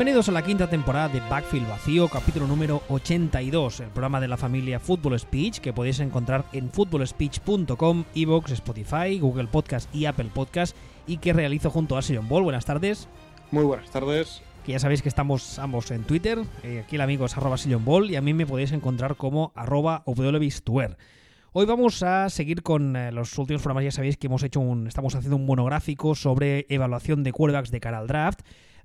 Bienvenidos a la quinta temporada de Backfield Vacío, capítulo número 82, el programa de la familia Football Speech que podéis encontrar en footballspeech.com, Evox, Spotify, Google Podcast y Apple Podcast y que realizo junto a Sion Ball. Buenas tardes. Muy buenas tardes. Que ya sabéis que estamos ambos en Twitter, eh, aquí el amigo es arroba Sion Ball y a mí me podéis encontrar como arroba Hoy vamos a seguir con eh, los últimos programas, ya sabéis que hemos hecho un, estamos haciendo un monográfico sobre evaluación de quarterbacks de cara al draft.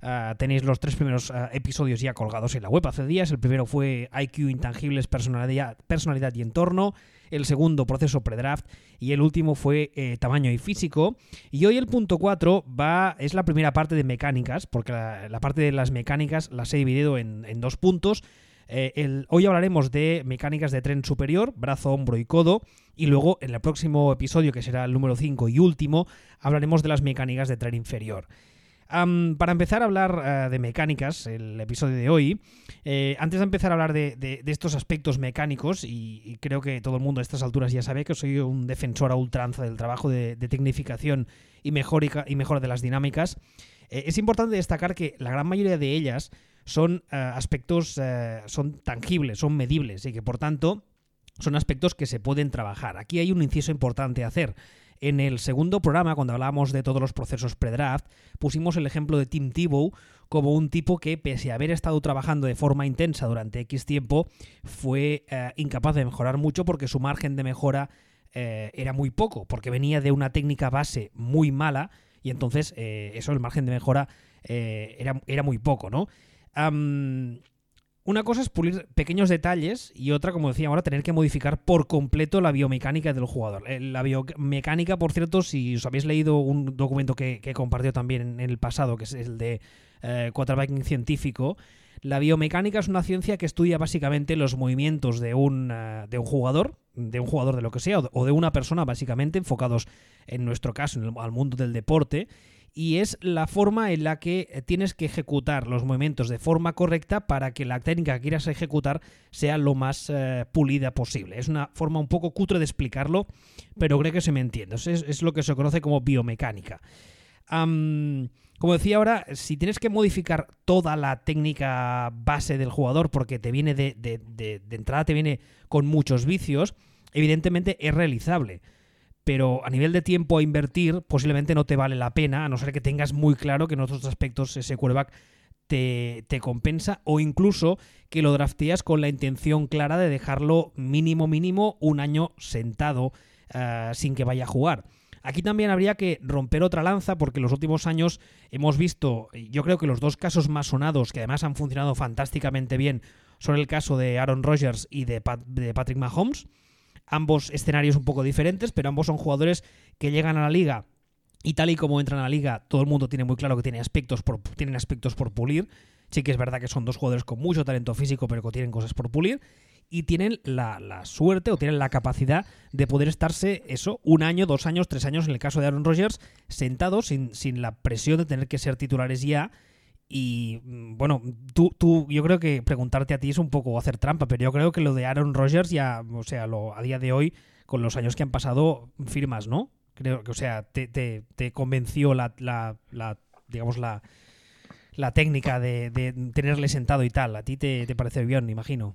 Ah, tenéis los tres primeros ah, episodios ya colgados en la web hace días. El primero fue IQ Intangibles, Personalidad, personalidad y Entorno. El segundo, Proceso Predraft. Y el último fue eh, Tamaño y Físico. Y hoy el punto 4 va, es la primera parte de mecánicas, porque la, parte de las mecánicas las he dividido en, dos puntos. Eh, hoy hablaremos de mecánicas de tren superior, brazo, hombro y codo. Y luego, en el próximo episodio, que será el número 5 y último, hablaremos de las mecánicas de tren inferior para empezar a hablar eh, de mecánicas, el episodio de hoy, eh, antes de empezar a hablar de, estos aspectos mecánicos, y, creo que todo el mundo a estas alturas ya sabe que soy un defensor a ultranza del trabajo de, tecnificación y, y mejora de las dinámicas, eh, es importante destacar que la gran mayoría de ellas son aspectos, son tangibles, son medibles, y que por tanto son aspectos que se pueden trabajar. Aquí hay un inciso importante a hacer. En el segundo programa, cuando hablábamos de todos los procesos pre-draft, pusimos el ejemplo de Tim Tebow como un tipo que, pese a haber estado trabajando de forma intensa durante X tiempo, fue eh, incapaz de mejorar mucho porque su margen de mejora eh, era muy poco, porque venía de una técnica base muy mala y entonces eh, eso, el margen de mejora era, era, muy poco, ¿no? Una cosa es pulir pequeños detalles y otra, como decía ahora, tener que modificar por completo la biomecánica del jugador. Eh, la biomecánica, por cierto, si os habéis leído un documento que, que compartió también en el pasado, que es el de eh, científico, la biomecánica es una ciencia que estudia básicamente los movimientos de un, eh, de un jugador, de un jugador de lo que sea, o de una persona, básicamente, enfocados en nuestro caso en al mundo del deporte, y es la forma en la que eh, tienes que ejecutar los movimientos de forma correcta para que la técnica que quieras ejecutar sea lo más eh, pulida posible. Es una forma un poco cutre de explicarlo, pero creo que se me entiende. Es, lo que se conoce como biomecánica. como decía ahora, si tienes que modificar toda la técnica base del jugador porque te viene de, de entrada, te viene con muchos vicios, evidentemente es realizable pero a nivel de tiempo a invertir posiblemente no te vale la pena, a no ser que tengas muy claro que en otros aspectos ese quarterback te, compensa o incluso que lo drafteas con la intención clara de dejarlo mínimo mínimo un año sentado eh, sin que vaya a jugar. Aquí también habría que romper otra lanza porque en los últimos años hemos visto, yo creo que los dos casos más sonados, que además han funcionado fantásticamente bien, son el caso de Aaron Rodgers y de, de Patrick Mahomes ambos escenarios un poco diferentes, pero ambos son jugadores que llegan a la liga y tal y como entran a la liga, todo el mundo tiene muy claro que tiene aspectos por, tienen aspectos por pulir. Sí que es verdad que son dos jugadores con mucho talento físico, pero que tienen cosas por pulir. Y tienen la, suerte o tienen la capacidad de poder estarse, eso, un año, dos años, tres años, en el caso de Aaron Rodgers, sentados sin, sin la presión de tener que ser titulares ya y mm, bueno, tú, tú, yo creo que preguntarte a ti es un poco hacer trampa, pero yo creo que lo de Aaron Rodgers ya, o sea, lo, a día de hoy, con los años que han pasado, firmas, ¿no? Creo que, o sea, te, te, convenció la, la, digamos, la, la técnica de, tenerle sentado y tal. A ti te, te parece bien, imagino.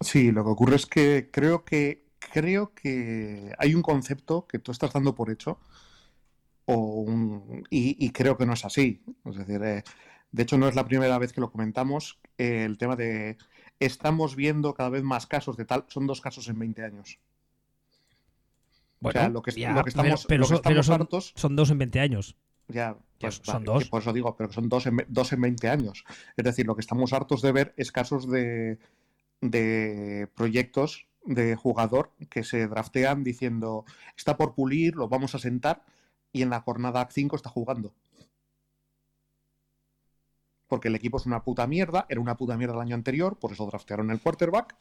Sí, lo que ocurre es que creo que creo que hay un concepto que tú estás dando por hecho o un, y, y, creo que no es así. Es decir, eh, de hecho, no es la primera vez que lo comentamos. Eh, el tema de estamos viendo cada vez más casos de tal. Son dos casos en 20 años. Bueno, lo que, estamos, pero, son, son, dos en 20 años. Ya, pues, son dos. Por eso digo, pero son dos en, dos en 20 años. Es decir, lo que estamos hartos de ver es casos de, de proyectos de jugador que se draftean diciendo está por pulir, lo vamos a sentar y en la jornada 5 está jugando porque el equipo es una puta mierda, era una puta mierda el año anterior, por eso draftearon el quarterback,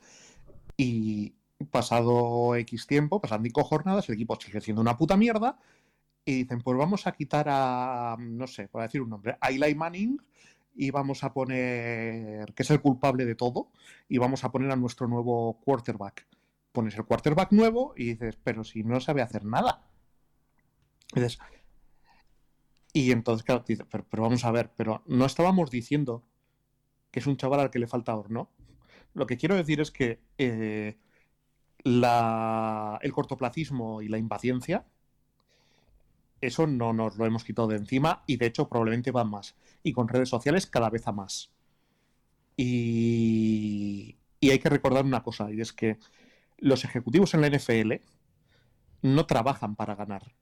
y pasado X tiempo, pasan cinco jornadas, el equipo sigue siendo una puta mierda, y dicen, pues vamos a quitar a, no sé, para decir un nombre, a Eli Manning, y vamos a poner, que es el culpable de todo, y vamos a poner a nuestro nuevo quarterback. Pones el quarterback nuevo y dices, pero si no sabe hacer nada. Dices, y entonces, claro, pero, vamos a ver, pero no estábamos diciendo que es un chaval al que le falta horno. Lo que quiero decir es que eh, la, el cortoplacismo y la impaciencia, eso no nos lo hemos quitado de encima y de hecho probablemente van más. Y con redes sociales cada vez a más. Y, y hay que recordar una cosa, y es que los ejecutivos en la NFL no trabajan para ganar.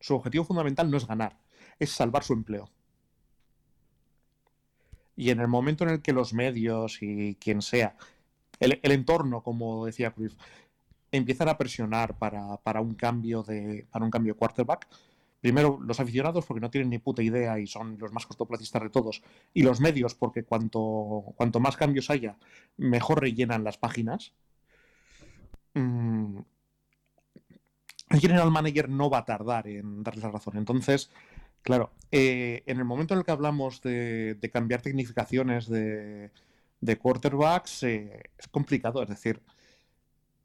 Su objetivo fundamental no es ganar, es salvar su empleo. Y en el momento en el que los medios y quien sea, el, entorno, como decía Cruz, empiezan a presionar para, un cambio de para un cambio de quarterback, primero los aficionados porque no tienen ni puta idea y son los más costoplacistas de todos, y los medios porque cuanto, cuanto más cambios haya, mejor rellenan las páginas. Mm, el general manager no va a tardar en darles la razón. Entonces, claro, eh, en el momento en el que hablamos de, cambiar tecnificaciones de, quarterbacks, eh, es complicado. Es decir,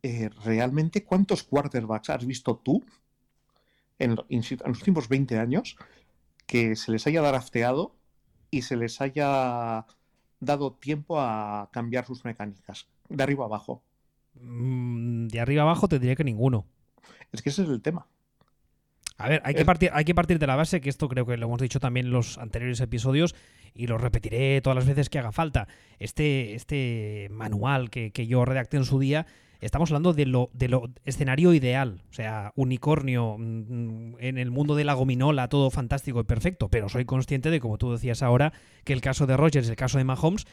eh, ¿realmente cuántos quarterbacks has visto tú en, los últimos 20 años que se les haya drafteado y se les haya dado tiempo a cambiar sus mecánicas? De arriba abajo. Mm, de arriba abajo te diría que ninguno. Es que ese es el tema. A ver, hay que, partir, hay que partir de la base, que esto creo que lo hemos dicho también en los anteriores episodios y lo repetiré todas las veces que haga falta. Este, este manual que, yo redacté en su día, estamos hablando de lo, de lo escenario ideal. O sea, unicornio mm, en el mundo de la gominola, todo fantástico y perfecto. Pero soy consciente de, como tú decías ahora, que el caso de Rogers, el caso de Mahomes,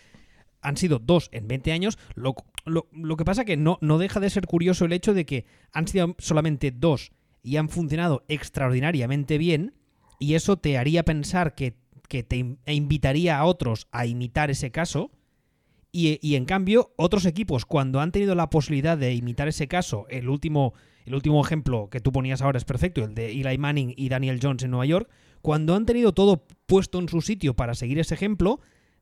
han sido dos en 20 años. Lo, lo, que pasa que no, no deja de ser curioso el hecho de que han sido solamente dos y han funcionado extraordinariamente bien. Y eso te haría pensar que, te e invitaría a otros a imitar ese caso. Y, en cambio, otros equipos, cuando han tenido la posibilidad de imitar ese caso, el último, el último ejemplo que tú ponías ahora es perfecto, el de Eli Manning y Daniel Jones en Nueva York, cuando han tenido todo puesto en su sitio para seguir ese ejemplo,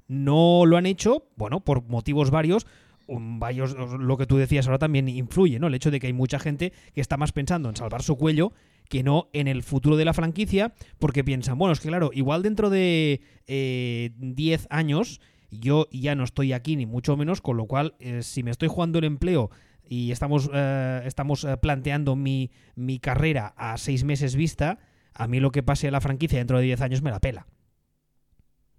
no lo han hecho, bueno, por motivos varios, varios, lo que tú decías ahora también influye, ¿no? El hecho de que hay mucha gente que está más pensando en salvar su cuello que no en el futuro de la franquicia, porque piensan, bueno, es que claro, igual dentro de 10 eh, años yo ya no estoy aquí ni mucho menos, con lo cual eh, si me estoy jugando el empleo y estamos, eh, estamos planteando mi, mi carrera a seis meses vista, a mí lo que pase a la franquicia dentro de 10 años me la pela.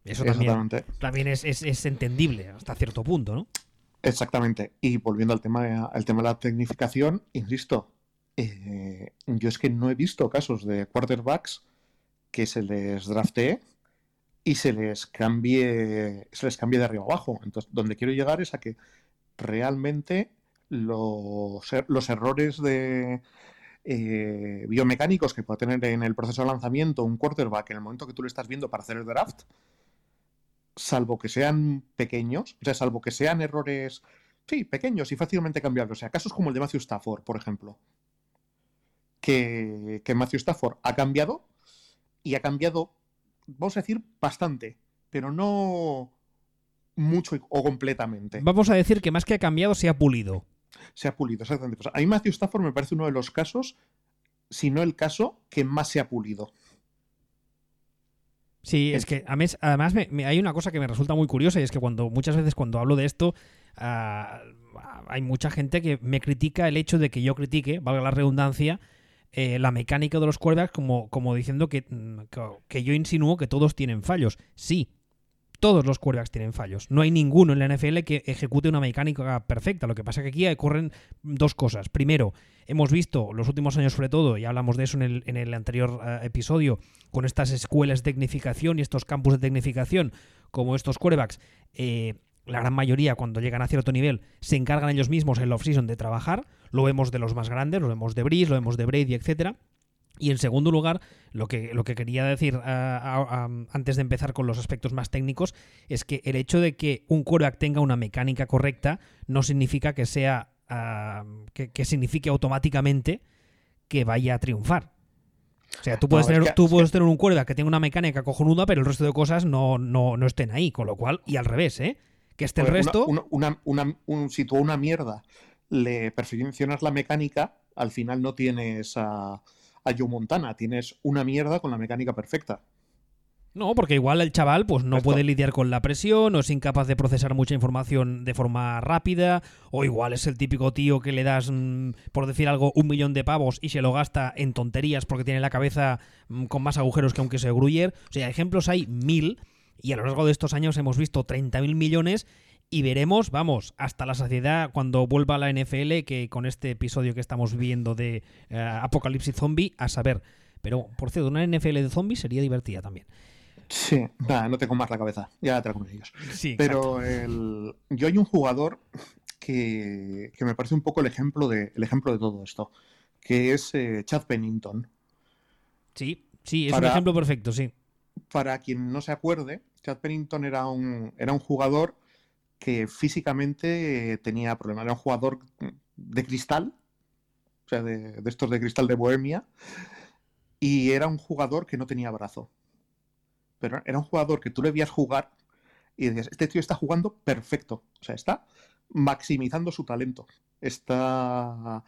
Eso también, también es, entendible hasta cierto punto, ¿no? Exactamente. Y volviendo al tema, al tema de la tecnificación, insisto, eh, yo es que no he visto casos de quarterbacks que se les draftee y se les cambie, se les cambie de arriba abajo. Entonces, donde quiero llegar es a que realmente los, los errores de eh, biomecánicos que pueda tener en el proceso de lanzamiento un quarterback en el momento que tú le estás viendo para hacer el draft, salvo que sean pequeños, o sea, salvo que sean errores, sí, pequeños y fácilmente cambiables. O sea, casos como el de Matthew Stafford, por ejemplo. Que, que Matthew Stafford ha cambiado y ha cambiado, vamos a decir, bastante, pero no mucho o completamente. Vamos a decir que más que ha cambiado, se ha pulido. Se ha pulido, exactamente. Pues a mí Matthew Stafford me parece uno de los casos, si no el caso, que más se ha pulido. Sí, es que además hay una cosa que me resulta muy curiosa y es que cuando muchas veces cuando hablo de esto ah, hay mucha gente que me critica el hecho de que yo critique, valga la redundancia, eh, la mecánica de los quarterbacks como, como diciendo que, mm, que, yo insinúo que todos tienen fallos. Sí, todos los quarterbacks tienen fallos. No hay ninguno en la NFL que ejecute una mecánica perfecta. Lo que pasa es que aquí ocurren dos cosas. Primero, hemos visto los últimos años sobre todo, y hablamos de eso en el, anterior eh, episodio, con estas escuelas de tecnificación y estos campus de tecnificación, como estos quarterbacks, eh, la gran mayoría cuando llegan a cierto nivel se encargan ellos mismos en la off-season de trabajar. Lo vemos de los más grandes, lo vemos de Breeze, lo vemos de Brady, etcétera. Y en segundo lugar, lo que, lo que quería decir eh, antes de empezar con los aspectos más técnicos es que el hecho de que un quarterback tenga una mecánica correcta no significa que sea que, signifique automáticamente que vaya a triunfar. O sea, tú puedes, tener, tú puedes tener un quarterback que tenga una mecánica cojonuda, pero el resto de cosas no, no, estén ahí. Con lo cual, y al revés, ¿eh? Que esté el resto. Una, un, si tú a una mierda le perfeccionas la mecánica, al final no tienes a a Joe Montana. Tienes una mierda con la mecánica perfecta. No, porque igual el chaval pues no puede lidiar con la presión, o es incapaz de procesar mucha información de forma rápida, o igual es el típico tío que le das, mm, por decir algo, un millón de pavos y se lo gasta en tonterías porque tiene la cabeza mm, con más agujeros que aunque se gruyer. O sea, ejemplos hay mil, y a lo largo de estos años hemos visto 30.000 millones y veremos, vamos, hasta la saciedad cuando vuelva la NFL, que con este episodio que estamos viendo de eh, Apocalipsis Zombie, a saber. Pero, por cierto, una NFL de zombies sería divertida también. Sí, nada, no te comas la cabeza, ya te la comes ellos. Sí, Pero el... yo hay un jugador que, que, me parece un poco el ejemplo de, el ejemplo de todo esto, que es eh, Chad Pennington. Sí, sí, es un ejemplo perfecto, sí. Para quien no se acuerde, Chad Pennington era un, era un jugador que físicamente tenía problemas. Era un jugador de cristal, o sea, de, de estos de cristal de Bohemia, y era un jugador que no tenía brazo. Pero era un jugador que tú le veías jugar y decías, este tío está jugando perfecto, o sea, está maximizando su talento, está,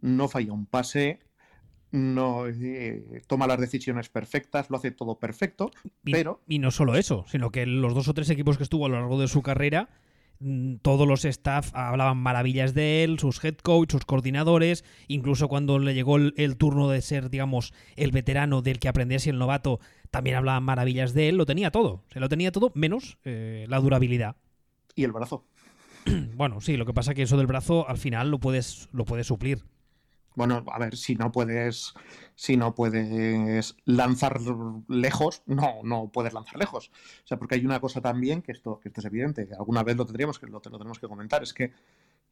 no falla un pase, no eh, toma las decisiones perfectas, lo hace todo perfecto, y, pero... Y no solo eso, sino que los dos o tres equipos que estuvo a lo largo de su carrera todos los staff hablaban maravillas de él, sus head coach, sus coordinadores, incluso cuando le llegó el, turno de ser, digamos, el veterano del que aprendiese el novato, también hablaban maravillas de él, lo tenía todo, se lo tenía todo menos eh, la durabilidad. Y el brazo. bueno, sí, lo que pasa es que eso del brazo al final lo puedes, lo puedes suplir. Bueno, a ver, si no puedes, si no puedes lanzar lejos, no, no puedes lanzar lejos. O sea, porque hay una cosa también que esto, que esto es evidente, que alguna vez lo tendríamos que lo, tenemos que comentar, es que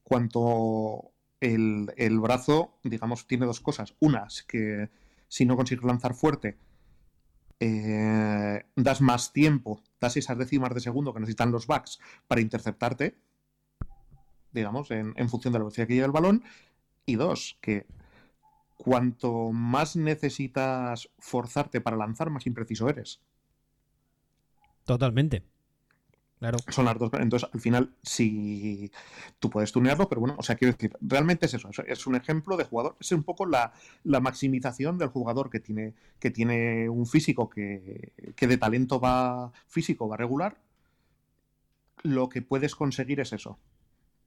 cuanto el, el, brazo, digamos, tiene dos cosas. Una es que si no consigues lanzar fuerte, eh, das más tiempo, das esas décimas de segundo que necesitan los backs para interceptarte, digamos, en, en función de la velocidad que lleva el balón. Y dos, que cuanto más necesitas forzarte para lanzar, más impreciso eres. Totalmente. Claro. Son las dos. Entonces, al final, si tú puedes tunearlo, pero bueno, o sea, quiero decir, realmente es eso. Es un ejemplo de jugador. Es un poco la, la maximización del jugador que tiene, que tiene un físico que, que, de talento va físico, va regular. Lo que puedes conseguir es eso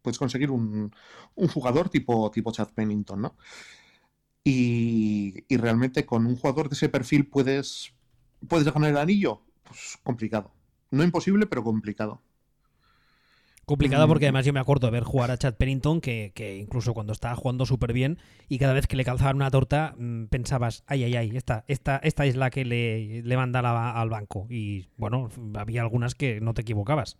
puedes conseguir un, un jugador tipo, tipo Chad Pennington, ¿no? Y, y, realmente con un jugador de ese perfil puedes, puedes ganar el anillo. Pues complicado. No imposible, pero complicado. Complicado porque además yo me acuerdo de ver jugar a Chad Pennington, que, que incluso cuando estaba jugando súper bien y cada vez que le calzaban una torta mmm, pensabas, ay, ay, ay, esta, esta, esta es la que le, le manda la, al banco. Y bueno, había algunas que no te equivocabas.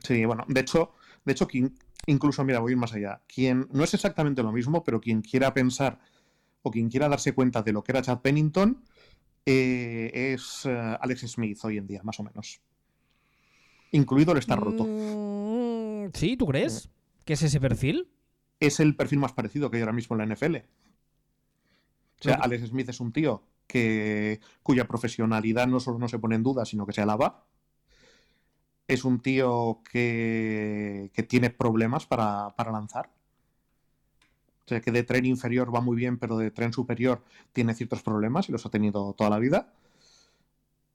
Sí, bueno, de hecho, de hecho, quien, incluso, mira, voy a ir más allá. Quien no es exactamente lo mismo, pero quien quiera pensar o quien quiera darse cuenta de lo que era Chad Pennington eh, es uh, Alex Smith hoy en día, más o menos. Incluido el estar roto. Mm, ¿Sí? ¿Tú crees? ¿Qué es ese perfil? Es el perfil más parecido que hay ahora mismo en la NFL. O sea, Alex Smith es un tío que, cuya profesionalidad no solo no se pone en duda, sino que se alaba es un tío que, que tiene problemas para, para, lanzar. O sea, que de tren inferior va muy bien, pero de tren superior tiene ciertos problemas y los ha tenido toda la vida.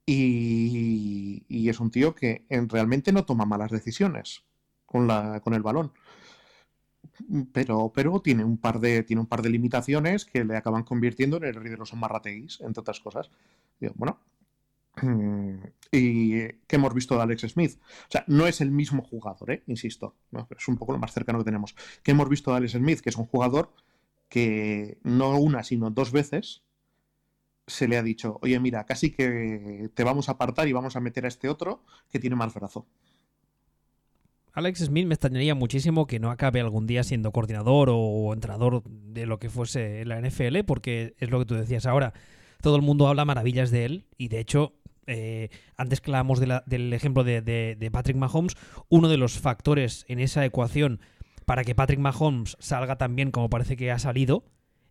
Y, y es un tío que en, realmente no toma malas decisiones con, la, con el balón. Pero, pero tiene, un par de, tiene un par de limitaciones que le acaban convirtiendo en el rey de los amarrateguis, entre otras cosas. Bueno, y que hemos visto de Alex Smith. O sea, no es el mismo jugador, ¿eh? insisto, es un poco lo más cercano que tenemos. Que hemos visto de Alex Smith, que es un jugador que no una, sino dos veces se le ha dicho, oye, mira, casi que te vamos a apartar y vamos a meter a este otro que tiene más brazo. Alex Smith me extrañaría muchísimo que no acabe algún día siendo coordinador o entrenador de lo que fuese la NFL, porque es lo que tú decías ahora. Todo el mundo habla maravillas de él y de hecho eh, antes que hablábamos del ejemplo de, de, de, Patrick Mahomes, uno de los factores en esa ecuación para que Patrick Mahomes salga tan bien como parece que ha salido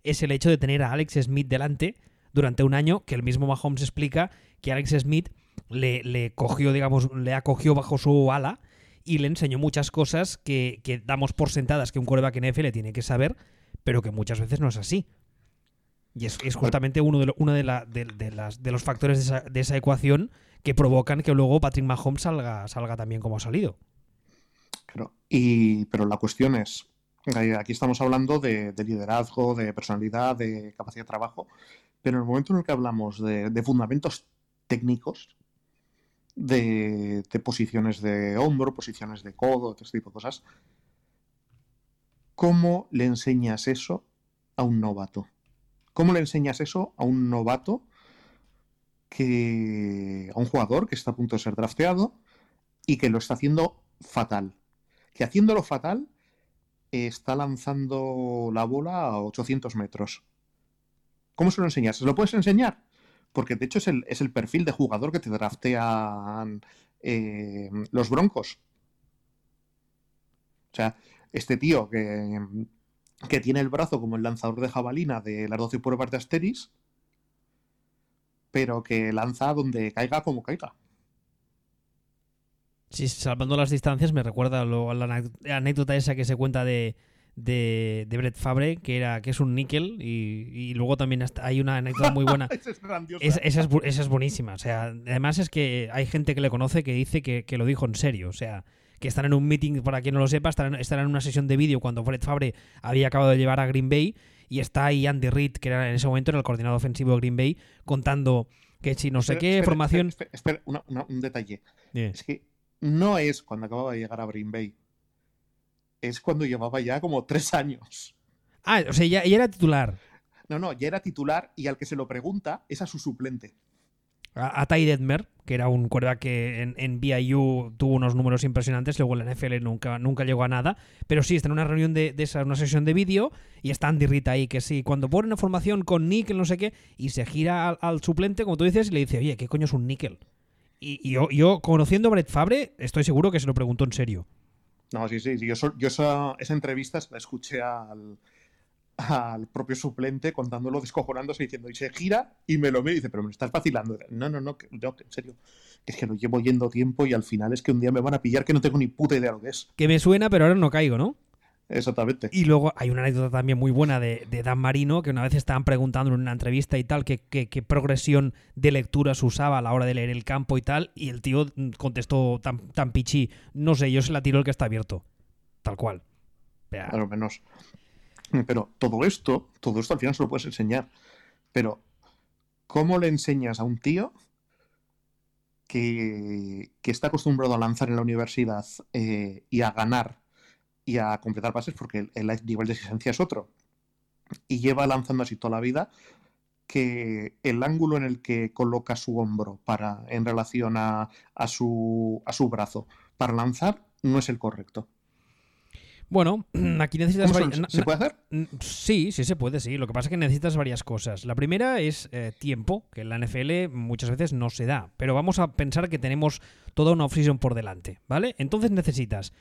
es el hecho de tener a Alex Smith delante durante un año, que el mismo Mahomes explica que Alex Smith le, cogió, digamos, le acogió bajo su ala y le enseñó muchas cosas que, que damos por sentadas que un coreback NFL tiene que saber, pero que muchas veces no es así. Y es, es justamente uno, de, lo- uno de, la- de- de las, de los factores de esa, de esa ecuación que provocan que luego Patrick Mahomes salga, salga también como ha salido. Y, pero la cuestión es, aquí estamos hablando de, de liderazgo, de personalidad, de capacidad de trabajo, pero en el momento en el que hablamos de, de fundamentos técnicos, de, de posiciones de hombro, posiciones de codo, todo este tipo de cosas, ¿cómo le enseñas eso a un novato? ¿Cómo le enseñas eso a un novato que a un jugador que está a punto de ser drafteado y que lo está haciendo fatal? Que haciéndolo fatal eh, está lanzando la bola a 800 metros. ¿Cómo se lo enseñas? ¿Se lo puedes enseñar? Porque de hecho es el, es el perfil de jugador que te draftean eh, los Broncos. O sea, este tío que, que tiene el brazo como el lanzador de jabalina de las 12 pruebas de Asteris, pero que lanza donde caiga como caiga. Sí, salvando las distancias, me recuerda lo- a la anécdota esa que se cuenta de, de, de Brett Favre, que era que es un níquel, y, y luego también hasta- hay una anécdota muy buena. Esa es grandiosa. Es- esa, es, esa es buenísima. O sea, además es que hay gente que le conoce que dice que, que lo dijo en serio. O sea, que están en un meeting, para quien no lo sepa, están, están en una sesión de vídeo cuando Brett Favre había acabado de llevar a Green Bay y está ahí Andy Reid, que era en ese momento era el coordinador ofensivo de Green Bay, contando que si no sé Espera, qué, espera, formación... Espera, espera, una- una- un detalle. Es que no es cuando acababa de llegar a Green Bay. Es cuando llevaba ya como tres años. Ah, o sea, ya, ya era titular. No, no, ya era titular y al que se lo pregunta es a su suplente. A, Ty Detmer, que era un quarterback que en, en BYU tuvo unos números impresionantes, luego en la NFL nunca, nunca llegó a nada. Pero sí, está en una reunión de, de esa, una sesión de vídeo y está Andy Reid ahí, que sí, cuando pone una formación con níquel, no sé qué, y se gira al, suplente, como tú dices, y le dice, oye, ¿qué coño es un níquel? Y, yo, yo, conociendo a Brett Favre, estoy seguro que se lo preguntó en serio. No, sí, sí, sí. Yo, yo esa, esa entrevista la escuché al, al propio suplente contándolo, descojonándose, diciendo, y se gira y me lo ve y dice, pero me estás vacilando. No, no, no, que- no, que en serio. Es que lo llevo yendo tiempo y al final es que un día me van a pillar que no tengo ni puta idea lo que es. Que me suena, pero ahora no caigo, ¿no? Exactamente. Y luego hay una anécdota también muy buena de, de Dan Marino, que una vez estaban preguntando en una entrevista y tal que- que- qué progresión de lecturas usaba a la hora de leer el campo y tal, y el tío contestó tan, tan pichí, no sé, yo se la tiro el que está abierto. Tal cual. A lo menos. Pero todo esto, todo esto al final se lo puedes enseñar. Pero, ¿cómo le enseñas a un tío que, que está acostumbrado a lanzar en la universidad eh, y a ganar y a completar pases, porque el, el nivel de exigencia es otro, y lleva lanzando así toda la vida, que el ángulo en el que coloca su hombro para, en relación a, a su, a su brazo para lanzar no es el correcto. Bueno, aquí necesitas... ¿Cómo se- vari- na- ¿Se na- puede hacer? Sí, sí se puede, sí. Lo que pasa es que necesitas varias cosas. La primera es eh, tiempo, que en la NFL muchas veces no se da. Pero vamos a pensar que tenemos toda una off-season por delante, ¿vale? Entonces necesitas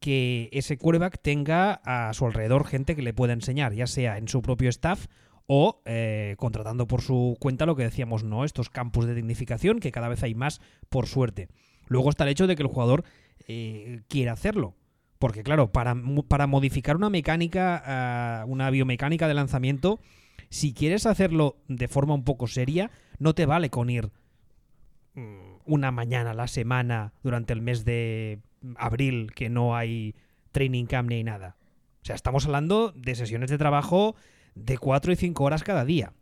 que ese quarterback tenga a su alrededor gente que le pueda enseñar, ya sea en su propio staff o eh, contratando por su cuenta lo que decíamos, ¿no? Estos campus de dignificación, que cada vez hay más, por suerte. Luego está el hecho de que el jugador eh, quiera hacerlo. Porque, claro, para, para modificar una mecánica, ah, una biomecánica de lanzamiento, si quieres hacerlo de forma un poco seria, no te vale con ir mm, una mañana a la semana durante el mes de abril que no hay training camp ni hay nada. O sea, estamos hablando de sesiones de trabajo de 4 y 5 horas cada día.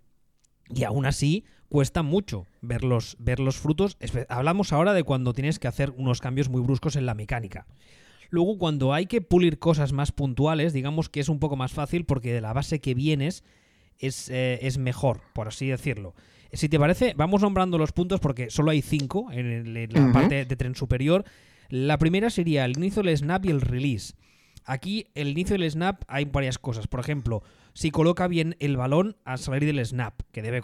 Y aún así cuesta mucho ver los, ver los frutos. Hablamos ahora de cuando tienes que hacer unos cambios muy bruscos en la mecánica. Luego, cuando hay que pulir cosas más puntuales, digamos que es un poco más fácil porque de la base que vienes es, eh, es mejor, por así decirlo. Si te parece, vamos nombrando los puntos porque solo hay cinco en, el- en la parte de tren superior. La primera sería el inicio del snap y el release. Aquí, el inicio del snap, hay varias cosas. Por ejemplo, si coloca bien el balón al salir del snap, que debe,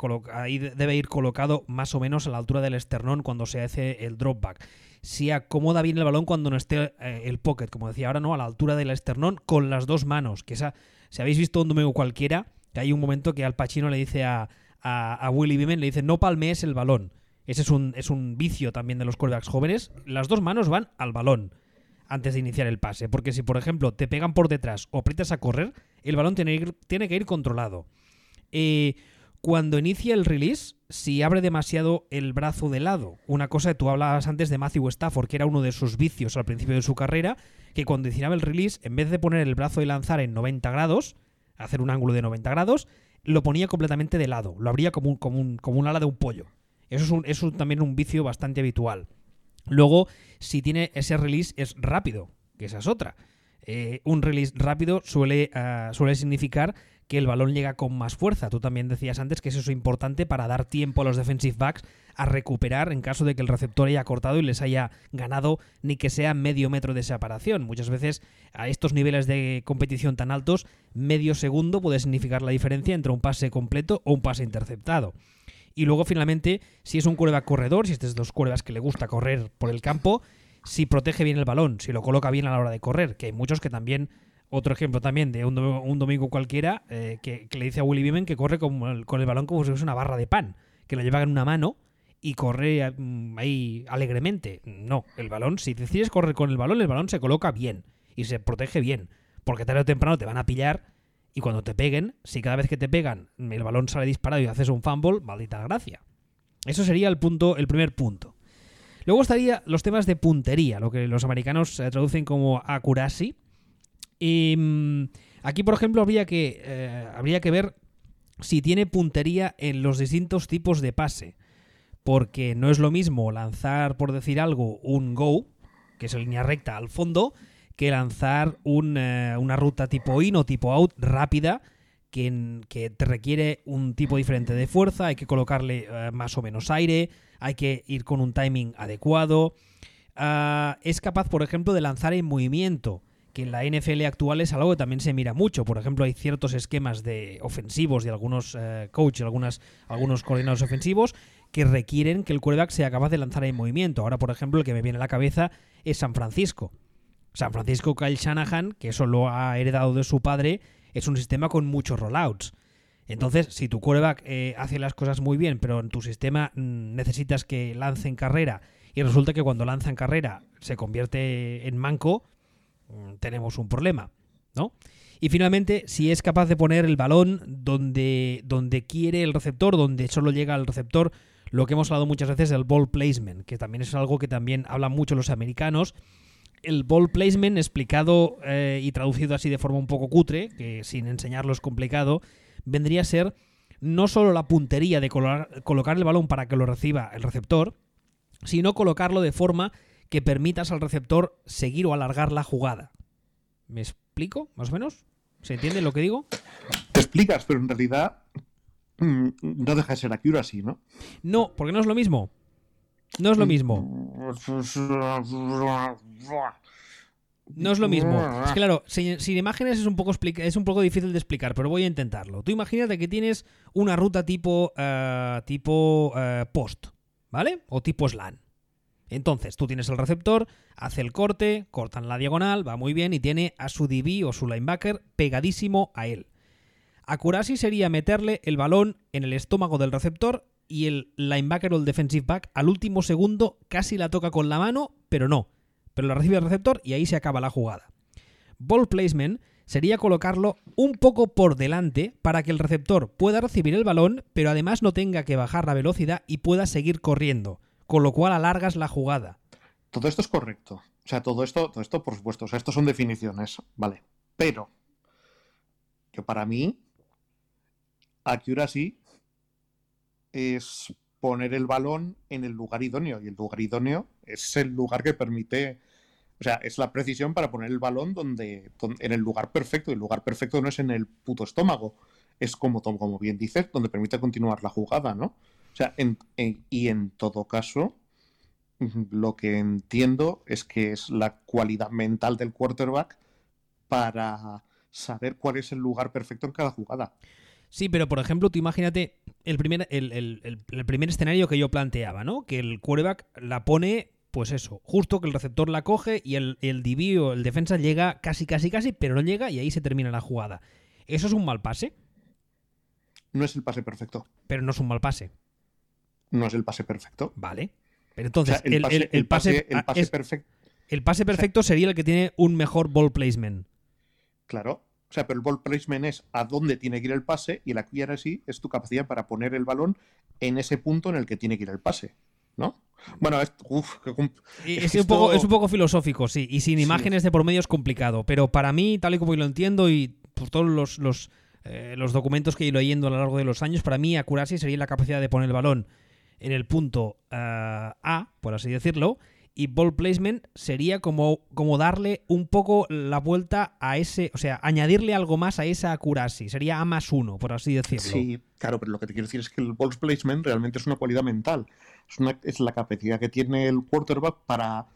debe ir colocado más o menos a la altura del esternón cuando se hace el dropback. Si acomoda bien el balón cuando no esté eh, el pocket, como decía ahora, ¿no? A la altura del esternón con las dos manos. Que esa, si habéis visto un domingo cualquiera, que hay un momento que Al Pacino le dice a, a, a Willy Beeman, le dice, no palmees el balón. Ese es un, es un vicio también de los quarterbacks jóvenes. Las dos manos van al balón antes de iniciar el pase. Porque si, por ejemplo, te pegan por detrás o aprietas a correr, el balón tiene, tiene que ir controlado. Eh, cuando inicia el release, si abre demasiado el brazo de lado, una cosa que tú hablabas antes de Matthew Stafford, que era uno de sus vicios al principio de su carrera, que cuando iniciaba el release, en vez de poner el brazo y lanzar en 90 grados, hacer un ángulo de 90 grados, lo ponía completamente de lado, lo abría como un, como un, como un ala de un pollo. Eso es, un, eso es también un vicio bastante habitual. Luego, si tiene ese release, es rápido, que esa es otra. Eh, un release rápido suele, ah, suele significar que el balón llega con más fuerza. Tú también decías antes que eso es importante para dar tiempo a los defensive backs a recuperar en caso de que el receptor haya cortado y les haya ganado ni que sea medio metro de separación. Muchas veces a estos niveles de competición tan altos, medio segundo puede significar la diferencia entre un pase completo o un pase interceptado. Y luego finalmente, si es un quarterback corredor, si este es de los quarterbacks que le gusta correr por el campo, si protege bien el balón, si lo coloca bien a la hora de correr, que hay muchos que también otro ejemplo también de un, domingo, cualquiera eh, que, le dice a Willy Beeman que corre con el, balón como si fuese una barra de pan, que lo lleva en una mano y corre mm, ahí alegremente. No, el balón, si decides correr con el balón, el balón se coloca bien y se protege bien, porque tarde o temprano te van a pillar y cuando te peguen, si cada vez que te pegan el balón sale disparado y haces un fumble, maldita gracia. Eso sería el punto, el primer punto. Luego estaría los temas de puntería, lo que los americanos traducen como accuracy, y mm, aquí, por ejemplo, habría que, eh, habría que ver si tiene puntería en los distintos tipos de pase. Porque no es lo mismo lanzar, por decir algo, un go, que es línea recta al fondo, que lanzar eh, una ruta tipo in o tipo out rápida, que, que, te requiere un tipo diferente de fuerza, hay que colocarle eh, más o menos aire, hay que ir con un timing adecuado. Ah, es capaz, por ejemplo, de lanzar en movimiento que en la NFL actual es algo que también se mira mucho. Por ejemplo, hay ciertos esquemas de ofensivos de algunos eh, coaches, algunas, algunos coordinadores ofensivos que requieren que el quarterback sea capaz de lanzar en movimiento. Ahora, por ejemplo, el que me viene a la cabeza es San Francisco. San Francisco Kyle Shanahan, que eso lo ha heredado de su padre, es un sistema con muchos rollouts. Entonces, si tu quarterback eh, hace las cosas muy bien, pero en tu sistema mm, necesitas que lance en carrera y resulta que cuando lanza en carrera se convierte en manco, tenemos un problema, ¿no? Y finalmente, si es capaz de poner el balón donde, donde quiere el receptor, donde solo llega al receptor, lo que hemos hablado muchas veces del ball placement, que también es algo que también hablan mucho los americanos. El ball placement, explicado eh, y traducido así de forma un poco cutre, que sin enseñarlo es complicado, vendría a ser no solo la puntería de colocar el balón para que lo reciba el receptor, sino colocarlo de forma que permitas al receptor seguir o alargar la jugada. ¿Me explico, más o menos? ¿Se entiende lo que digo? Te explicas, pero en realidad mm, no deja de ser accuracy, ¿no? No, porque no es lo mismo. No es lo mismo. No es lo mismo. Es claro, sin, imágenes es un, poco es un poco difícil de explicar, pero voy a intentarlo. Tú imagínate que tienes una ruta tipo, eh, tipo eh, post, ¿vale? O tipo slan. Entonces, tú tienes el receptor, hace el corte, cortan la diagonal, va muy bien y tiene a su DB o su linebacker pegadísimo a él. Accuracy sería meterle el balón en el estómago del receptor y el linebacker o el defensive back al último segundo casi la toca con la mano, pero no. Pero la recibe el receptor y ahí se acaba la jugada. Ball placement sería colocarlo un poco por delante para que el receptor pueda recibir el balón, pero además no tenga que bajar la velocidad y pueda seguir corriendo con lo cual alargas la jugada. Todo esto es correcto. O sea, todo esto, todo esto, por supuesto, o sea, esto son definiciones, ¿vale? Pero, que para mí, accuracy es poner el balón en el lugar idóneo. Y el lugar idóneo es el lugar que permite. O sea, es la precisión para poner el balón donde, en el lugar perfecto. Y el lugar perfecto no es en el puto estómago. Es como, como bien dices, donde permite continuar la jugada, ¿no? O sea, y en todo caso, lo que entiendo es que es la cualidad mental del quarterback para saber cuál es el lugar perfecto en cada jugada. Sí, pero por ejemplo, tú imagínate el primer, el, primer escenario que yo planteaba, ¿no? Que el quarterback la pone, pues eso, justo que el receptor la coge y el, el DB o el defensa llega casi, casi, casi, pero no llega y ahí se termina la jugada. ¿Eso es un mal pase? No es el pase perfecto. Pero no es un mal pase no es el pase perfecto. Vale. Pero entonces, el, pase, perfecto. El pase perfecto sería el que tiene un mejor ball placement. Claro. O sea, pero el ball placement es a dónde tiene que ir el pase y la accuracy es tu capacidad para poner el balón en ese punto en el que tiene que ir el pase, ¿no? Bueno, es, uf, es, un poco, es un poco filosófico, sí, y sin imágenes de por medio es complicado, pero para mí, tal y como lo entiendo y por todos los, los, eh, los documentos que he ido leyendo a lo largo de los años, para mí accuracy sería la capacidad de poner el balón en el punto eh, A, por así decirlo, y ball placement sería como, como darle un poco la vuelta a ese, o sea, añadirle algo más a esa accuracy, sería A más uno, por así decirlo. Sí, claro, pero lo que te quiero decir es que el ball placement realmente es una cualidad mental, es, una, es la capacidad que tiene el quarterback para,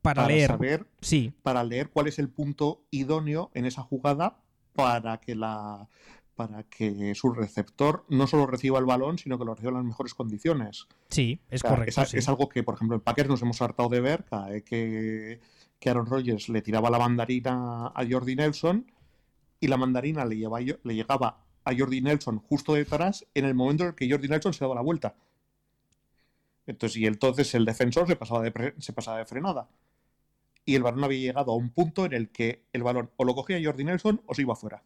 para, leer, saber, sí. para leer cuál es el punto idóneo en esa jugada para que la para que su receptor no solo reciba el balón, sino que lo reciba en las mejores condiciones. Sí, es correcto. Es, algo que, por ejemplo, en Packers nos hemos hartado de ver, que, que Aaron Rodgers le tiraba la mandarina a Jordi Nelson y la mandarina le, le llegaba a Jordi Nelson justo detrás en el momento en el que Jordi Nelson se daba la vuelta. Entonces, y entonces el defensor se pasaba de, se pasaba de frenada. Y el balón había llegado a un punto en el que el balón o lo cogía Jordi Nelson o se iba fuera.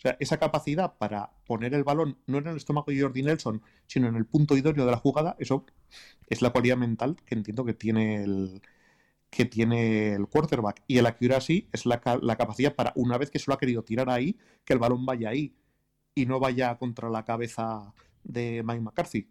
O sea, esa capacidad para poner el balón no en el estómago de Jordi Nelson, sino en el punto idóneo de la jugada, eso es la cualidad mental que entiendo que tiene el, que tiene el quarterback. Y el accuracy es la, capacidad para, una vez que se lo ha querido tirar ahí, que el balón vaya ahí y no vaya contra la cabeza de Mike McCarthy.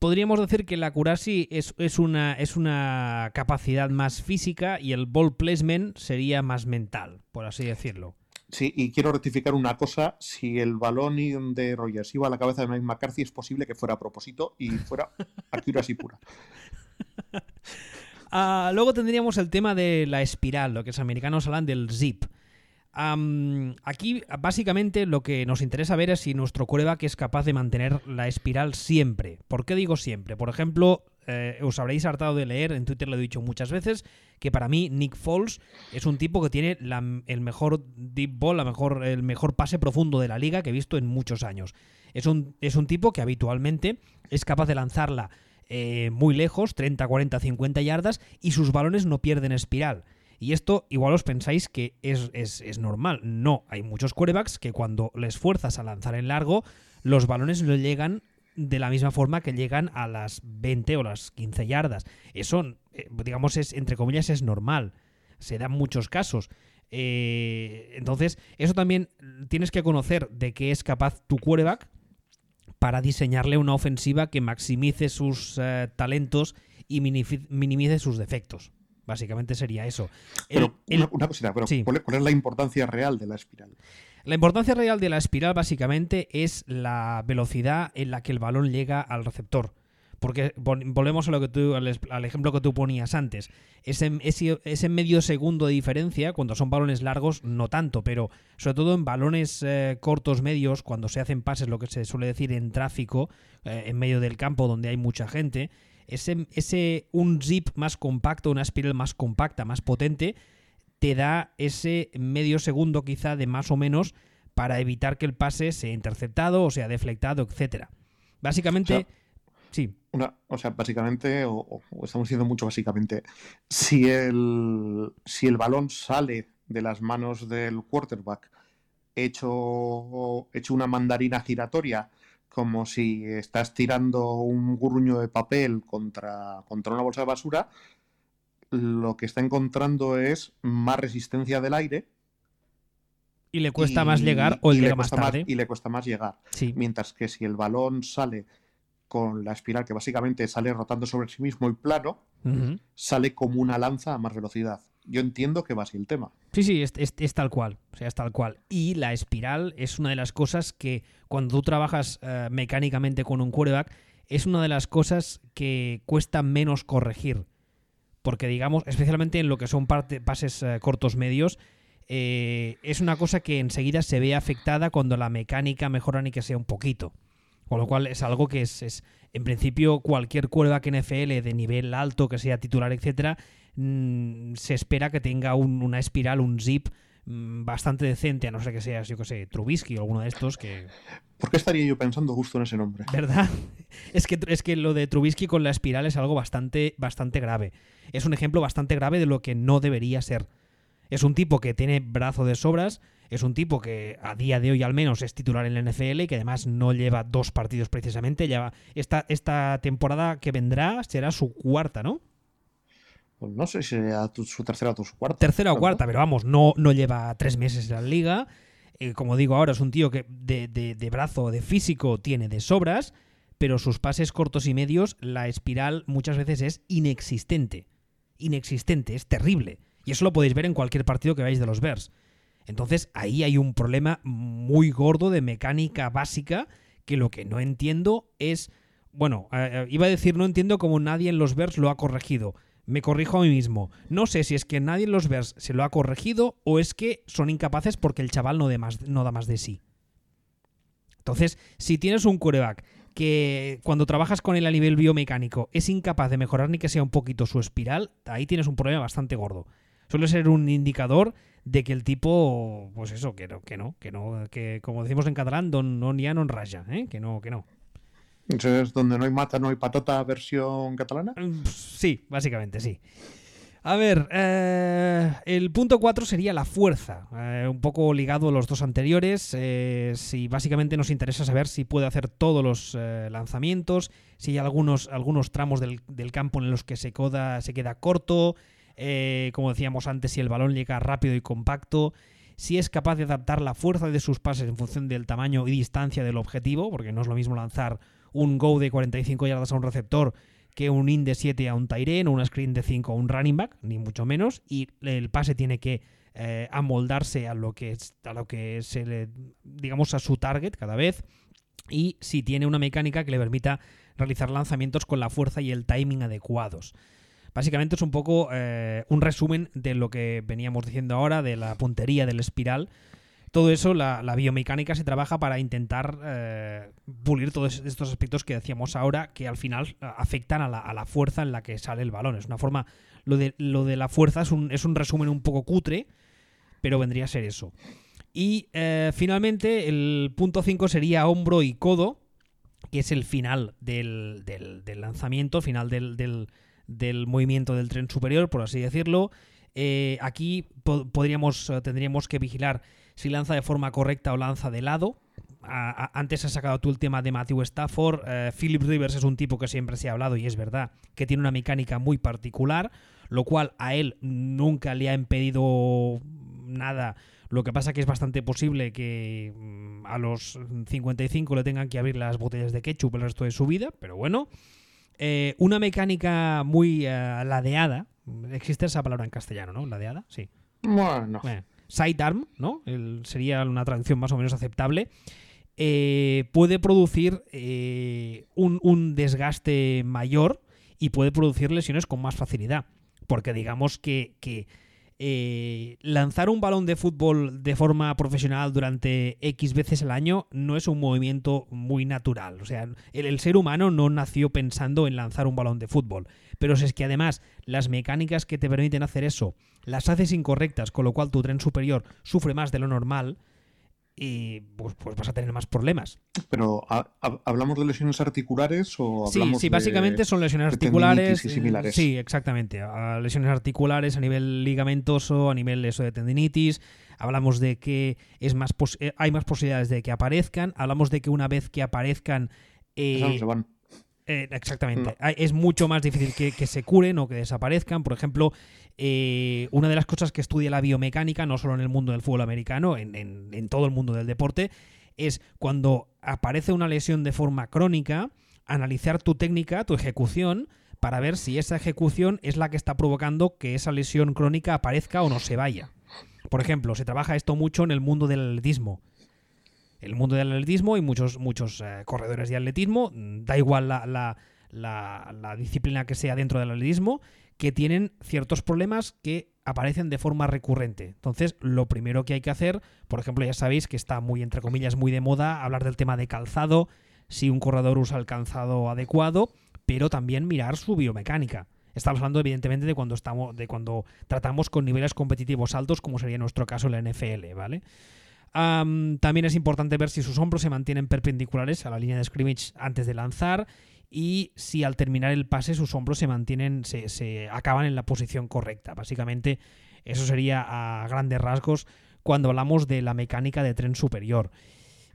Podríamos decir que la accuracy es, es, una, es una capacidad más física y el ball placement sería más mental, por así decirlo. Sí, y quiero rectificar una cosa. Si el balón de Rogers iba a la cabeza de Mike McCarthy, es posible que fuera a propósito y fuera accuracy pura. Ah, luego tendríamos el tema de la espiral, lo que los americanos hablan del zip. aquí, básicamente, lo que nos interesa ver es si nuestro coreback es capaz de mantener la espiral siempre. ¿Por qué digo siempre? Por ejemplo, eh, os habréis hartado de leer, en Twitter lo he dicho muchas veces, que para mí Nick Foles es un tipo que tiene el mejor deep ball, la mejor, el mejor pase profundo de la liga que he visto en muchos años. Es un, es un tipo que habitualmente es capaz de lanzarla eh, muy lejos, 30, 40, 50 yardas, y sus balones no pierden espiral. Y esto igual os pensáis que es, es, es normal. No, hay muchos quarterbacks que cuando les fuerzas a lanzar en largo, los balones no llegan de la misma forma que llegan a las 20 o las 15 yardas. Eso, eh, digamos, es entre comillas, es normal. Se dan muchos casos. Eh, entonces, eso también tienes que conocer de qué es capaz tu quarterback para diseñarle una ofensiva que maximice sus eh, talentos y minimice sus defectos. Básicamente sería eso. Pero una, cosita, pero ¿cuál es la importancia real de la espiral? La importancia real de la espiral básicamente es la velocidad en la que el balón llega al receptor. Porque volvemos a lo que tú, al, ejemplo que tú ponías antes. Ese, ese, medio segundo de diferencia, cuando son balones largos, no tanto, pero sobre todo en balones eh, cortos, medios, cuando se hacen pases, lo que se suele decir en tráfico, eh, en medio del campo donde hay mucha gente, ese, ese un zip más compacto, una espiral más compacta, más potente, te da ese medio segundo quizá de más o menos para evitar que el pase sea interceptado o sea deflectado, etcétera. Básicamente, sí. Una, o sea, básicamente, o, estamos diciendo mucho básicamente, si el, si el balón sale de las manos del quarterback hecho, hecho una mandarina giratoria, como si estás tirando un gruño de papel contra, contra una bolsa de basura, lo que está encontrando es más resistencia del aire. Y le cuesta más llegar o llega más tarde. y le cuesta más llegar. Mientras que si el balón sale con la espiral que básicamente sale rotando sobre sí mismo y plano, sale como una lanza a más velocidad. Yo entiendo que va así el tema. Sí, sí, es, tal cual. O sea, es tal cual. Y la espiral es una de las cosas que cuando tú trabajas eh, mecánicamente con un quarterback, es una de las cosas que cuesta menos corregir porque digamos, especialmente en lo que son pases eh, cortos medios, eh, es una cosa que enseguida se ve afectada cuando la mecánica mejora ni que sea un poquito. Con lo cual es algo que es, en principio, cualquier que NFL de nivel alto, que sea titular, etcétera, mm, se espera que tenga una espiral, un zip mm, bastante decente, a no ser que seas, yo que sé, Trubisky o alguno de estos que... ¿Por qué estaría yo pensando justo en ese nombre? ¿Verdad? Es que, es que lo de Trubisky con la espiral es algo bastante, bastante grave. Es un ejemplo bastante grave de lo que no debería ser. Es un tipo que tiene brazo de sobras, es un tipo que a día de hoy al menos es titular en la NFL y que además no lleva dos partidos precisamente. Lleva esta, esta temporada que vendrá será su cuarta, ¿no? Pues no sé si será su tercera o su cuarta. Tercera o cuarta, pero vamos, no, no lleva tres meses en la liga. Eh, como digo ahora, es un tío que de, de, de brazo, de físico, tiene de sobras, pero sus pases cortos y medios, la espiral muchas veces es inexistente. Inexistente, es terrible. Y eso lo podéis ver en cualquier partido que veáis de los Bears. Entonces ahí hay un problema muy gordo de mecánica básica que lo que no entiendo es... Bueno, eh, iba a decir no entiendo cómo nadie en los Bears lo ha corregido. Me corrijo a mí mismo. No sé si es que nadie en los Bears se lo ha corregido o es que son incapaces porque el chaval no, de más, no da más de sí. Entonces, si tienes un coreback que cuando trabajas con él a nivel biomecánico es incapaz de mejorar ni que sea un poquito su espiral, ahí tienes un problema bastante gordo. Suele ser un indicador de que el tipo, pues eso, que no, que no, que no, que como decimos en catalán, don no ni no raya, ¿eh? que no, que no. ¿Es donde no hay mata, no hay patata versión catalana? Sí, básicamente, sí. A ver, eh, el punto 4 sería la fuerza, eh, un poco ligado a los dos anteriores. Eh, si básicamente nos interesa saber si puede hacer todos los lanzamientos, si hay algunos, algunos tramos del, del, campo en los que se, queda corto, como decíamos antes, si el balón llega rápido y compacto, si es capaz de adaptar la fuerza de sus pases en función del tamaño y distancia del objetivo, porque no es lo mismo lanzar un go de 45 yardas a un receptor que un in de 7 a un Tyren o una screen de 5 a un running back, ni mucho menos, y el pase tiene que eh, amoldarse a lo que a lo que se le digamos a su target cada vez y si tiene una mecánica que le permita realizar lanzamientos con la fuerza y el timing adecuados. Básicamente es un poco eh, un resumen de lo que veníamos diciendo ahora, de la puntería del espiral. Todo eso, la, biomecánica se trabaja para intentar eh, pulir todos estos aspectos que decíamos ahora, que al final afectan a la, fuerza en la que sale el balón. Es una forma. Lo de, lo de la fuerza es un, es un resumen un poco cutre, pero vendría a ser eso. Y eh, finalmente, el punto 5 sería hombro y codo, que es el final del, del, del lanzamiento, final del, del movimiento del tren superior, por así decirlo. Eh, aquí po podríamos, tendríamos que vigilar si lanza de forma correcta o lanza de lado. A, a, antes has sacado tú el tema de Matthew Stafford. Eh, Philip Rivers es un tipo que siempre se ha hablado y es verdad que tiene una mecánica muy particular, lo cual a él nunca le ha impedido nada. Lo que pasa que es bastante posible que mm, a los 55 le tengan que abrir las botellas de ketchup el resto de su vida, pero bueno. Eh, una mecánica muy uh, ladeada. Existe esa palabra en castellano, ¿no? Ladeada, sí. Bueno. bueno sidearm, ¿no? Sería una traducción más o menos aceptable. Eh, puede producir eh, un, desgaste mayor y puede producir lesiones con más facilidad. Porque digamos que, eh, lanzar un balón de fútbol de forma profesional durante X veces al año no es un movimiento muy natural. O sea, el, ser humano no nació pensando en lanzar un balón de fútbol. Pero si es que además las mecánicas que te permiten hacer eso las haces incorrectas, con lo cual tu tren superior sufre más de lo normal, y pues, pues, vas a tener más problemas. Pero ¿hablamos de lesiones articulares o hablamos Sí, sí, básicamente de, son lesiones articulares. Y similares? Sí, exactamente. A lesiones articulares a nivel ligamentoso, a nivel eso de tendinitis. Hablamos de que es más hay más posibilidades de que aparezcan. Hablamos de que una vez que aparezcan. Eh, se van. Eh, exactamente. No. Es mucho más difícil que, que, se curen o que desaparezcan. Por ejemplo, eh, una de las cosas que estudia la biomecánica, no solo en el mundo del fútbol americano, en, en, en todo el mundo del deporte, es cuando aparece una lesión de forma crónica, analizar tu técnica, tu ejecución, para ver si esa ejecución es la que está provocando que esa lesión crónica aparezca o no se vaya. Por ejemplo, se trabaja esto mucho en el mundo del atletismo el mundo del atletismo y muchos, muchos eh, corredores de atletismo, da igual la, la, la, la, disciplina que sea dentro del atletismo, que tienen ciertos problemas que aparecen de forma recurrente. Entonces, lo primero que hay que hacer, por ejemplo, ya sabéis que está muy, entre comillas, muy de moda hablar del tema de calzado, si un corredor usa el calzado adecuado, pero también mirar su biomecánica. Estamos hablando, evidentemente, de cuando estamos, de cuando tratamos con niveles competitivos altos, como sería nuestro caso la NFL, ¿vale? También es importante ver si sus hombros se mantienen perpendiculares a la línea de scrimmage antes de lanzar y si al terminar el pase sus hombros se mantienen, se, se acaban en la posición correcta. Básicamente Eso sería a grandes rasgos cuando hablamos de la mecánica de tren superior.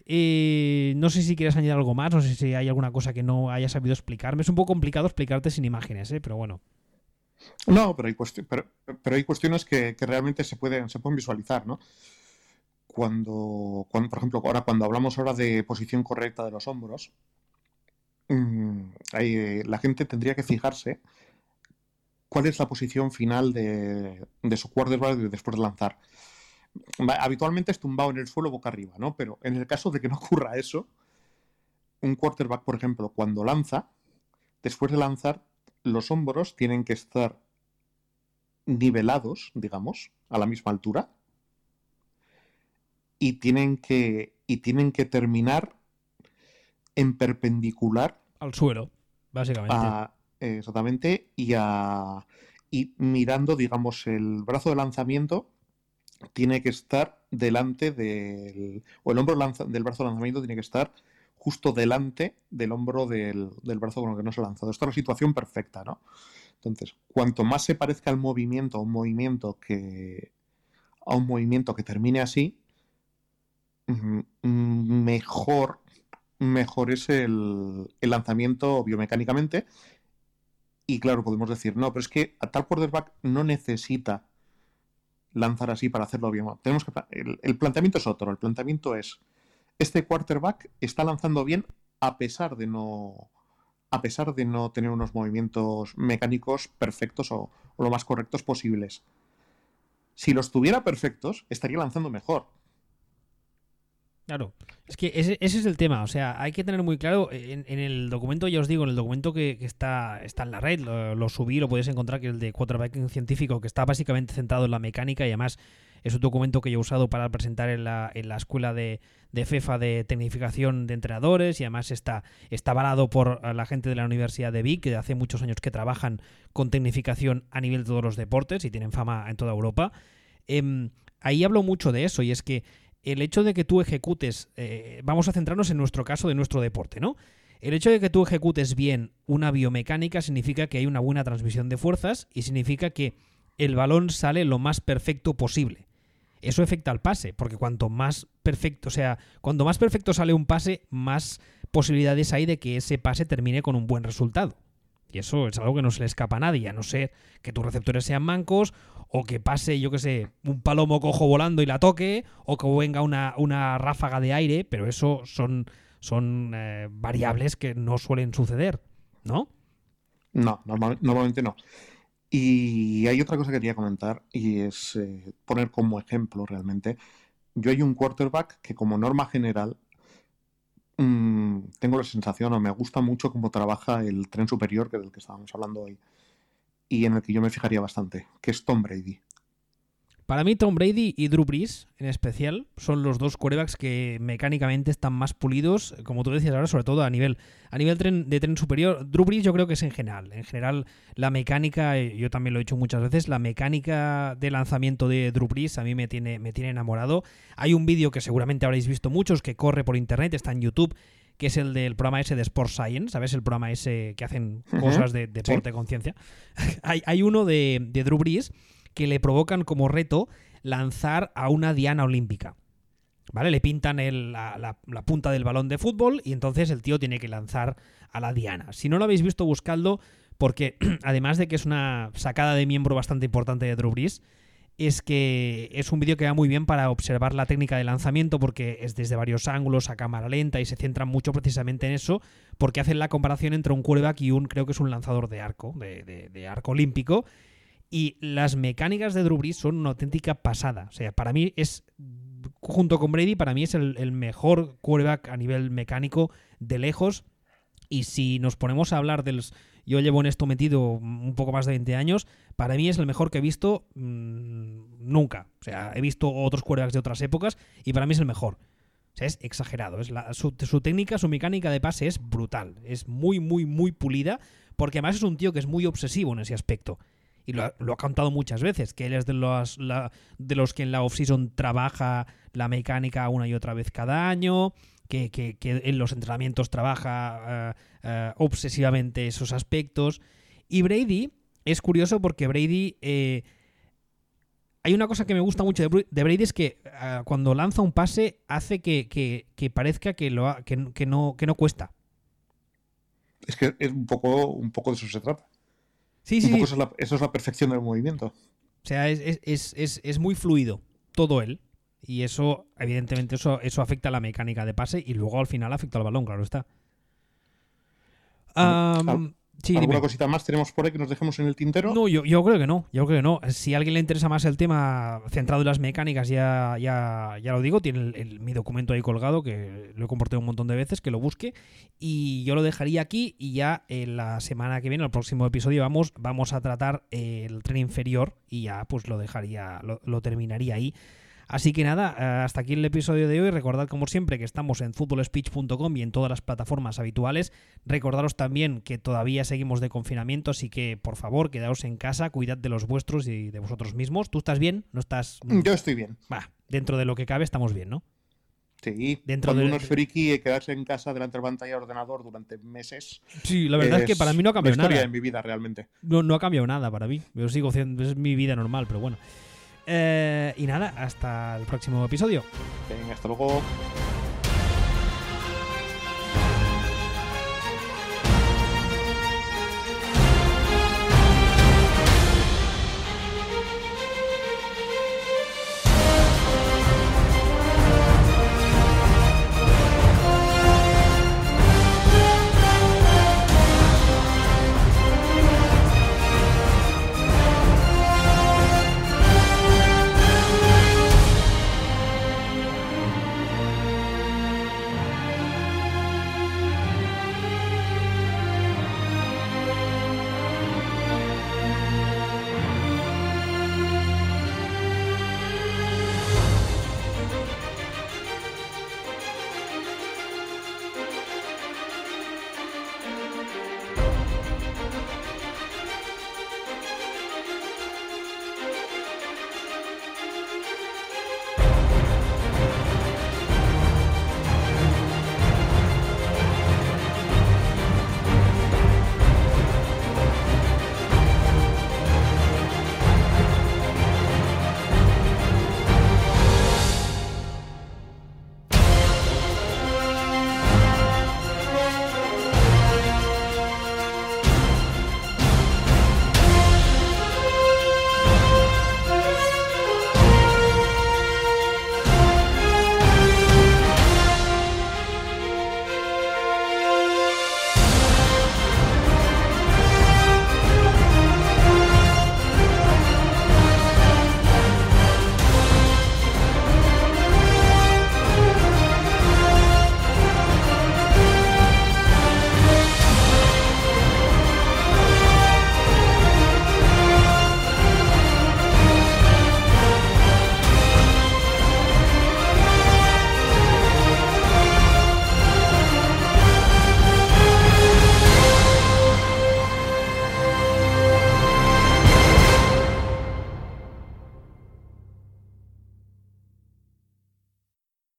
Eh, no sé si quieres añadir algo más, no sé si hay alguna cosa que no haya sabido explicarme. Es un poco complicado explicarte sin imágenes, ¿eh? pero bueno. No, pero hay, pero, hay cuestiones que, realmente se pueden, se pueden visualizar, ¿no? Cuando, por ejemplo, ahora cuando hablamos ahora de posición correcta de los hombros, mm, la gente tendría que fijarse cuál es la posición final de, de su quarterback después de lanzar. Habitualmente es tumbado en el suelo boca arriba, ¿no? Pero en el caso de que no ocurra eso, un quarterback, por ejemplo, cuando lanza, después de lanzar, los hombros tienen que estar nivelados, digamos, a la misma altura. Y tienen que, y tienen que terminar en perpendicular al suelo, básicamente. exactamente, y, a, y mirando, digamos, el brazo de lanzamiento tiene que estar delante del. o el hombro del brazo de lanzamiento tiene que estar justo delante del hombro del, brazo con el que no se ha lanzado. Esta es la situación perfecta, ¿no? Entonces, cuanto más se parezca al movimiento a un movimiento que. a un movimiento que termine así, mejor, mejor es el, lanzamiento biomecánicamente. Y claro, podemos decir, no, pero es que a tal quarterback no necesita lanzar así para hacerlo bien. Tenemos que, el, planteamiento es otro. El planteamiento es, este quarterback está lanzando bien a pesar de no a pesar de no tener unos movimientos mecánicos perfectos o lo más correctos posibles. Si los tuviera perfectos, estaría lanzando mejor. Claro, es que ese, es el tema, o sea, hay que tener muy claro, en, el documento, ya os digo, en el documento que, está, está en la red, lo, subí, lo podéis encontrar, que es el de quarterbacking científico, que está básicamente centrado en la mecánica y además es un documento que yo he usado para presentar en la, en la escuela de, de FEFA de tecnificación de entrenadores y además está, está avalado por la gente de la Universidad de Vic, que hace muchos años que trabajan con tecnificación a nivel de todos los deportes y tienen fama en toda Europa. Em, ahí hablo mucho de eso y es que el hecho de que tú ejecutes, eh, vamos a centrarnos en nuestro caso de nuestro deporte, ¿no? El hecho de que tú ejecutes bien una biomecánica significa que hay una buena transmisión de fuerzas y significa que el balón sale lo más perfecto posible. Eso afecta al pase, porque cuanto más perfecto, o sea, cuanto más perfecto sale un pase, más posibilidades hay de que ese pase termine con un buen resultado. Y eso es algo que no se le escapa a nadie, a no ser que tus receptores sean mancos o que pase, yo qué sé, un palomo cojo volando y la toque, o que venga una, una ráfaga de aire, pero eso son, son eh, variables que no suelen suceder, ¿no? No, normalmente no. Y hay otra cosa que quería comentar y es eh, poner como ejemplo realmente. Yo hay un quarterback que como norma general tengo la sensación o me gusta mucho cómo trabaja el tren superior, que del que estábamos hablando hoy y en el que yo me fijaría bastante, que es Tom Brady. Para mí, Tom Brady y Drew Brees, en especial, son los dos quarterbacks que mecánicamente están más pulidos, como tú decías ahora, sobre todo a nivel, a nivel de tren superior. Drew Brees yo creo que es en general. En general, la mecánica, eh, yo también lo he dicho muchas veces, la mecánica de lanzamiento de Drew Brees a mí me tiene, me tiene enamorado. Hay un vídeo que seguramente habréis visto muchos, que corre por internet, está en YouTube, que es el del programa ese de Sports Science, ¿sabes? El programa ese que hacen cosas de deporte, conciencia. hay, hay, uno de, de Drew Brees que le provocan como reto lanzar a una diana olímpica. ¿Vale? Le pintan la, punta del balón de fútbol y entonces el tío tiene que lanzar a la diana. Si no lo habéis visto, buscadlo, porque además de que es una sacada de miembro bastante importante de Drew Brees, es que es un vídeo que va muy bien para observar la técnica de lanzamiento porque es desde varios ángulos a cámara lenta y se centra mucho precisamente en eso porque hacen la comparación entre un quarterback y un, creo que es un lanzador de arco, de, arco olímpico. Y las mecánicas de Drew son una auténtica pasada. O sea, para mí es, junto con Brady, para mí es el, el mejor quarterback a nivel mecánico de lejos. Y si nos ponemos a hablar del, yo llevo en esto metido un poco más de 20 años. Para mí es el mejor que he visto mm, nunca. O sea, he visto otros quarterbacks de otras épocas y para mí es el mejor. O sea, es exagerado. Es su, técnica, su mecánica de pase es brutal. Es muy, muy, muy pulida. Porque además es un tío que es muy obsesivo en ese aspecto. Y lo, ha contado muchas veces, que él es de los, de los que en la off-season trabaja la mecánica una y otra vez cada año, que, en los entrenamientos trabaja eh, eh, obsesivamente esos aspectos. Y Brady es curioso porque Brady, eh, hay una cosa que me gusta mucho de, Brady es que ah, cuando lanza un pase hace que, que- que parezca que, lo ha- que, que no, que no cuesta. Es que es un poco, un poco de eso se trata. Sí, Un sí, poco sí. eso, es la, eso es la perfección del movimiento. O sea, es, es- es- muy fluido todo él. Y eso, evidentemente, eso, eso afecta a la mecánica de pase y luego al final afecta al balón, claro está. Al- sí, ¿Alguna dime. cosita más tenemos por ahí que nos dejemos en el tintero? No, yo, yo creo que no, yo creo que no. Si a alguien le interesa más el tema centrado en las mecánicas, ya, ya, ya lo digo, tiene el- el- mi documento ahí colgado, que lo he compartido un montón de veces, que lo busque. Y yo lo dejaría aquí y ya en la semana que viene, el próximo episodio, vamos, vamos a tratar el tren inferior y ya pues lo dejaría, lo, lo terminaría ahí. Así que nada, eh, hasta aquí el episodio de hoy. Recordad como siempre que estamos en footballspeech.com y en todas las plataformas habituales. Recordaros también que todavía seguimos de confinamiento, así que por favor quedaos en casa, cuidad de los vuestros y de vosotros mismos. ¿Tú estás bien? ¿No estás...? Yo estoy bien. Va, dentro de lo que cabe estamos bien, ¿no? Sí, Dentro cuando de- uno es friki y quedarse en casa delante de la pantalla del ordenador durante meses. Sí, la verdad es, que para mí no ha la cambiado historia nada. de mi vida realmente. No, no ha cambiado nada para mí. Yo sigo. Es mi vida normal, pero bueno. Eh, y nada, hasta el próximo episodio. Venga, hasta luego.